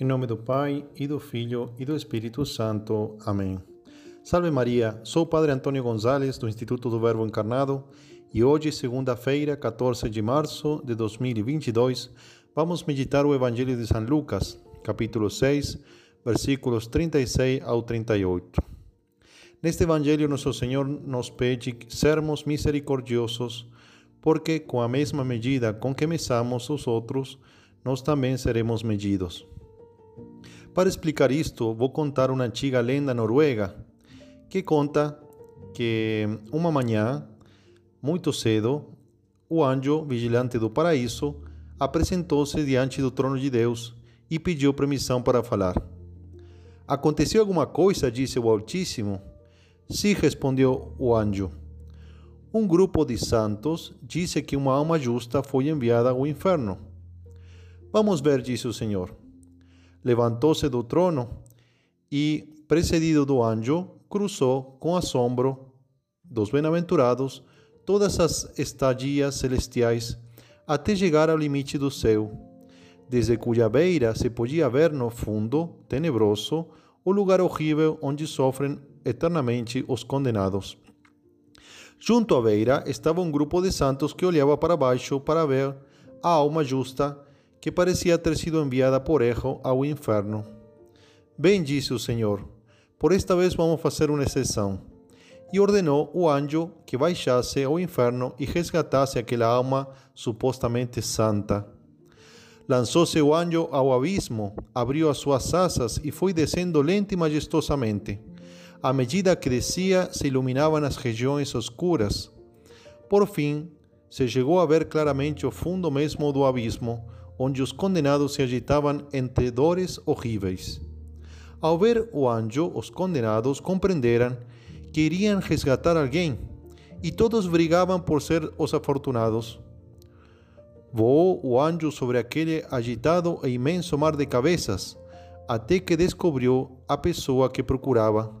Em nome do Pai, e do Filho, e do Espírito Santo. Amém. Salve Maria, sou o Padre Antônio Gonzalez, do Instituto do Verbo Encarnado, e hoje, segunda-feira, 14 de março de 2022, vamos meditar o Evangelho de São Lucas, capítulo 6, versículos 36 ao 38. Neste Evangelho, nosso Senhor nos pede sermos misericordiosos, porque com a mesma medida com que mesamos os outros, nós também seremos medidos. Para explicar isto, vou contar uma antiga lenda noruega que conta que uma manhã, muito cedo, o anjo vigilante do paraíso apresentou-se diante do trono de Deus e pediu permissão para falar. Aconteceu alguma coisa? disse o Altíssimo. Sim, respondeu o anjo. Um grupo de santos disse que uma alma justa foi enviada ao inferno. Vamos ver, disse o Senhor. Levantou-se do trono e, precedido do anjo, cruzou com assombro dos bem-aventurados todas as estadias celestiais até chegar ao limite do céu, desde cuja beira se podia ver no fundo tenebroso o lugar horrível onde sofrem eternamente os condenados. Junto à beira estava um grupo de santos que olhava para baixo para ver a alma justa que parecia ter sido enviada por erro ao inferno. Bem, disse o Senhor, por esta vez vamos fazer uma exceção. E ordenou o anjo que baixasse ao inferno e resgatasse aquela alma supostamente santa. Lançou-se o anjo ao abismo, abriu as suas asas e foi descendo lenta e majestosamente. À medida que descia, se iluminavam as regiões oscuras. Por fim, se chegou a ver claramente o fundo mesmo do abismo, onde os condenados se agitavam entre dores horríveis. Ao ver o anjo, os condenados compreenderam que iriam resgatar alguém, e todos brigavam por ser os afortunados. Voou o anjo sobre aquele agitado e imenso mar de cabeças, até que descobriu a pessoa que procurava.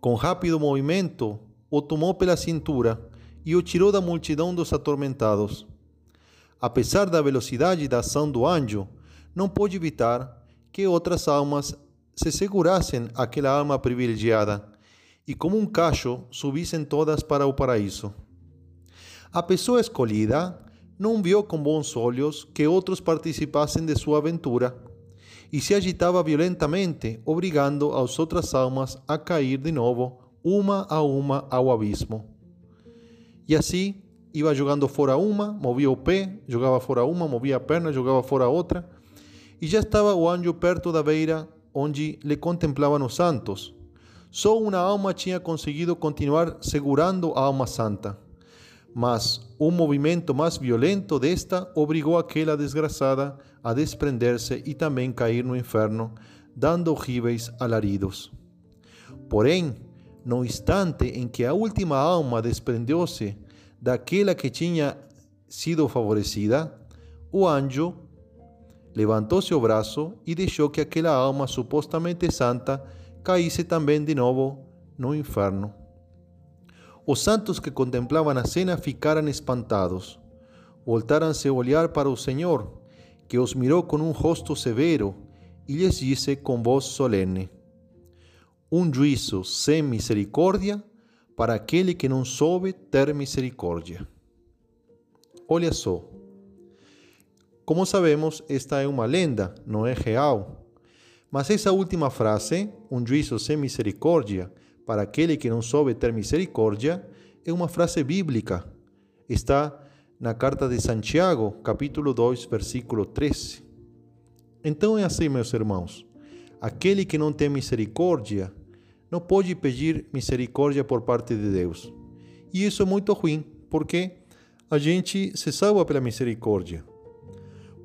Com rápido movimento, o tomou pela cintura e o tirou da multidão dos atormentados. Apesar da velocidade da ação do anjo, não pôde evitar que outras almas se segurassem aquela alma privilegiada e, como um cacho, subissem todas para o paraíso. A pessoa escolhida não viu com bons olhos que outros participassem de sua aventura e se agitava violentamente, obrigando as outras almas a cair de novo, uma a uma, ao abismo. E assim, ia jogando fora uma, movia o pé, jogava fora uma, movia a perna, jogava fora outra, e já estava o anjo perto da beira onde lhe contemplavam os santos. Só uma alma tinha conseguido continuar segurando a alma santa. Mas um movimento mais violento desta obrigou aquela desgraçada a desprender-se e também cair no inferno, dando horríveis alaridos. Porém, no instante em que a última alma desprendeu-se daquela que tinha sido favorecida, o anjo levantou seu braço e deixou que aquela alma supostamente santa caísse também de novo no inferno. Os santos que contemplavam a cena ficaram espantados. Voltaram-se a olhar para o Senhor, que os mirou com um rosto severo e lhes disse com voz solene: Um juízo sem misericórdia para aquele que não soube ter misericórdia. Olha só. Como sabemos, esta é uma lenda, não é real. Mas essa última frase, um juízo sem misericórdia, para aquele que não soube ter misericórdia, é uma frase bíblica. Está na carta de Santiago, capítulo 2, versículo 13. Então é assim, meus irmãos. Aquele que não tem misericórdia não pode pedir misericórdia por parte de Deus. E isso é muito ruim, porque a gente se salva pela misericórdia.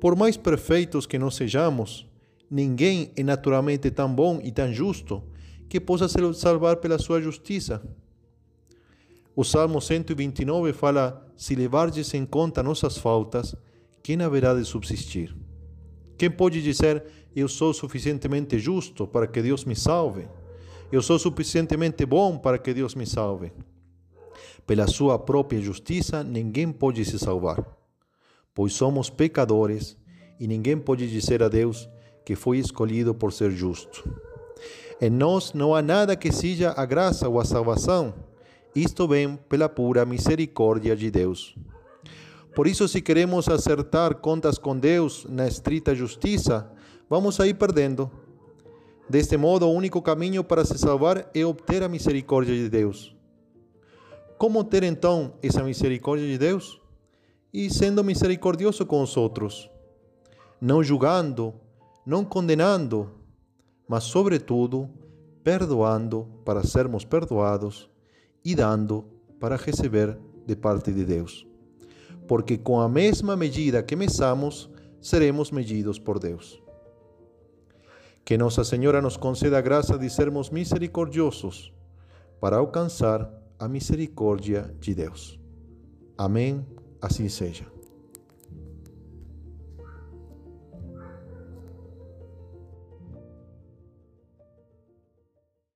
Por mais perfeitos que nós sejamos, ninguém é naturalmente tão bom e tão justo que possa se salvar pela sua justiça. O Salmo 129 fala: Se levardes em conta nossas faltas, quem haverá de subsistir? Quem pode dizer: Eu sou suficientemente justo para que Deus me salve? Eu sou suficientemente bom para que Deus me salve? Pela sua própria justiça, ninguém pode se salvar, pois somos pecadores e ninguém pode dizer a Deus que foi escolhido por ser justo. Em nós não há nada que seja a graça ou a salvação, isto vem pela pura misericórdia de Deus. Por isso, se queremos acertar contas com Deus na estrita justiça, vamos sair perdendo. Deste modo, o único caminho para se salvar é obter a misericórdia de Deus. Como ter então essa misericórdia de Deus? E sendo misericordioso com os outros, não julgando, não condenando, mas, sobretudo, perdoando para sermos perdoados e dando para receber de parte de Deus. Porque com a mesma medida que mesamos, seremos medidos por Deus. Que Nossa Senhora nos conceda graça de sermos misericordiosos para alcançar a misericórdia de Deus. Amém. Assim seja.